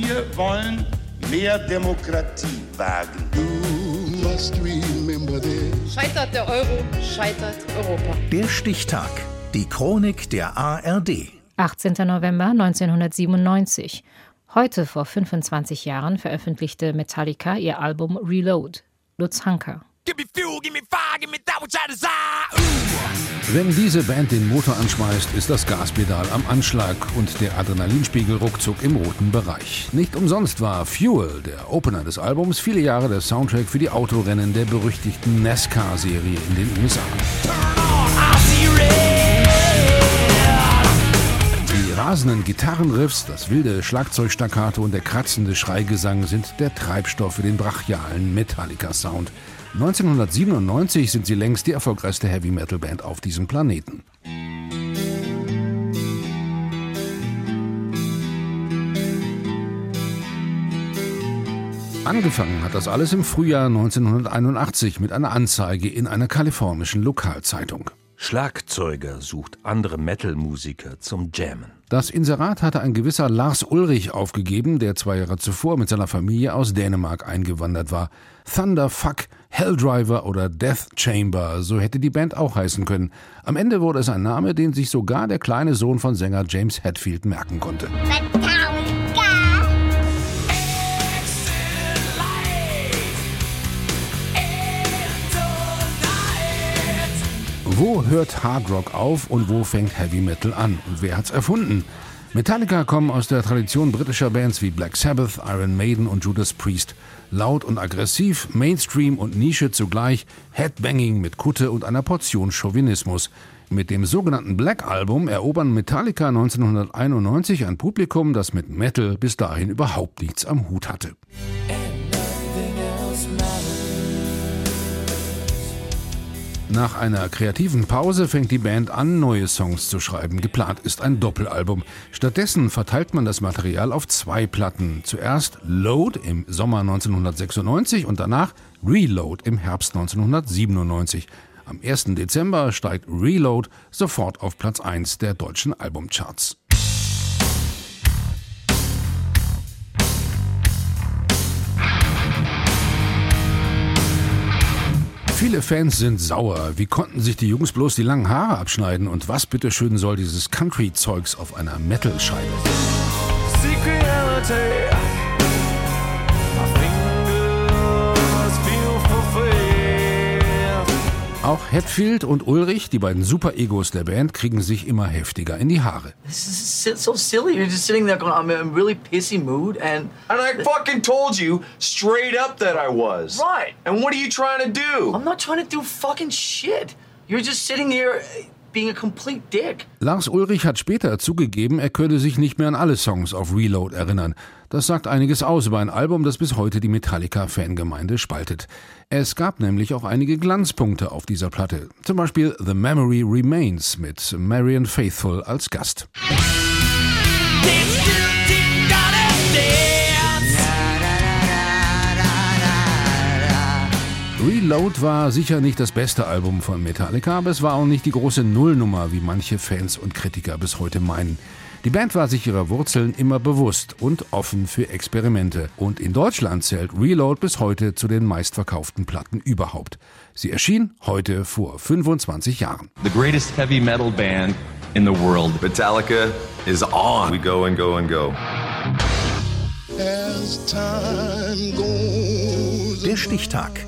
Wir wollen mehr Demokratie wagen. Scheitert der Euro, scheitert Europa. Der Stichtag. Die Chronik der ARD. 18. November 1997. Heute vor 25 Jahren veröffentlichte Metallica ihr Album Reload. Lutz Hanker. Wenn diese Band den Motor anschmeißt, ist das Gaspedal am Anschlag und der Adrenalinspiegel ruckzuck im roten Bereich. Nicht umsonst war Fuel, der Opener des Albums, viele Jahre der Soundtrack für die Autorennen der berüchtigten NASCAR-Serie in den USA. Die rasenden Gitarrenriffs, das wilde Schlagzeugstaccato und der kratzende Schreigesang sind der Treibstoff für den brachialen Metallica-Sound. 1997 sind sie längst die erfolgreichste Heavy Metal Band auf diesem Planeten. Angefangen hat das alles im Frühjahr 1981 mit einer Anzeige in einer kalifornischen Lokalzeitung. Schlagzeuger sucht andere Metal-Musiker zum Jammen. Das Inserat hatte ein gewisser Lars Ulrich aufgegeben, der zwei Jahre zuvor mit seiner Familie aus Dänemark eingewandert war. Thunderfuck, Helldriver oder Death Chamber, so hätte die Band auch heißen können. Am Ende wurde es ein Name, den sich sogar der kleine Sohn von Sänger James Hetfield merken konnte. Wo hört Hard Rock auf und wo fängt Heavy Metal an? Und wer hat's erfunden? Metallica kommen aus der Tradition britischer Bands wie Black Sabbath, Iron Maiden und Judas Priest. Laut und aggressiv, Mainstream und Nische zugleich, Headbanging mit Kutte und einer Portion Chauvinismus. Mit dem sogenannten Black Album erobern Metallica 1991 ein Publikum, das mit Metal bis dahin überhaupt nichts am Hut hatte. Nach einer kreativen Pause fängt die Band an, neue Songs zu schreiben. Geplant ist ein Doppelalbum. Stattdessen verteilt man das Material auf zwei Platten. Zuerst Load im Sommer 1996 und danach Reload im Herbst 1997. Am 1. Dezember steigt Reload sofort auf Platz 1 der deutschen Albumcharts. Viele Fans sind sauer. Wie konnten sich die Jungs bloß die langen Haare abschneiden? Und was bitteschön soll dieses Country-Zeugs auf einer Metal-Scheibe? Auch Hetfield und Ulrich, die beiden Super-Egos der Band, kriegen sich immer heftiger in die Haare. This is so silly. You're just sitting there going, I'm in a really pissy mood and... And I fucking told you straight up that I was. Right. And what are you trying to do? I'm not trying to do fucking shit. You're just sitting here being a complete dick. Lars Ulrich hat später zugegeben, er könne sich nicht mehr an alle Songs auf Reload erinnern. Das sagt einiges aus über ein Album, das bis heute die Metallica-Fangemeinde spaltet. Es gab nämlich auch einige Glanzpunkte auf dieser Platte. Zum Beispiel The Memory Remains mit Marian Faithful als Gast. Reload war sicher nicht das beste Album von Metallica, aber es war auch nicht die große Nullnummer, wie manche Fans und Kritiker bis heute meinen. Die Band war sich ihrer Wurzeln immer bewusst und offen für Experimente. Und in Deutschland zählt Reload bis heute zu den meistverkauften Platten überhaupt. Sie erschien heute vor 25 Jahren. The greatest heavy metal band in the world. Metallica is on. We go and go and go. Der Stichtag.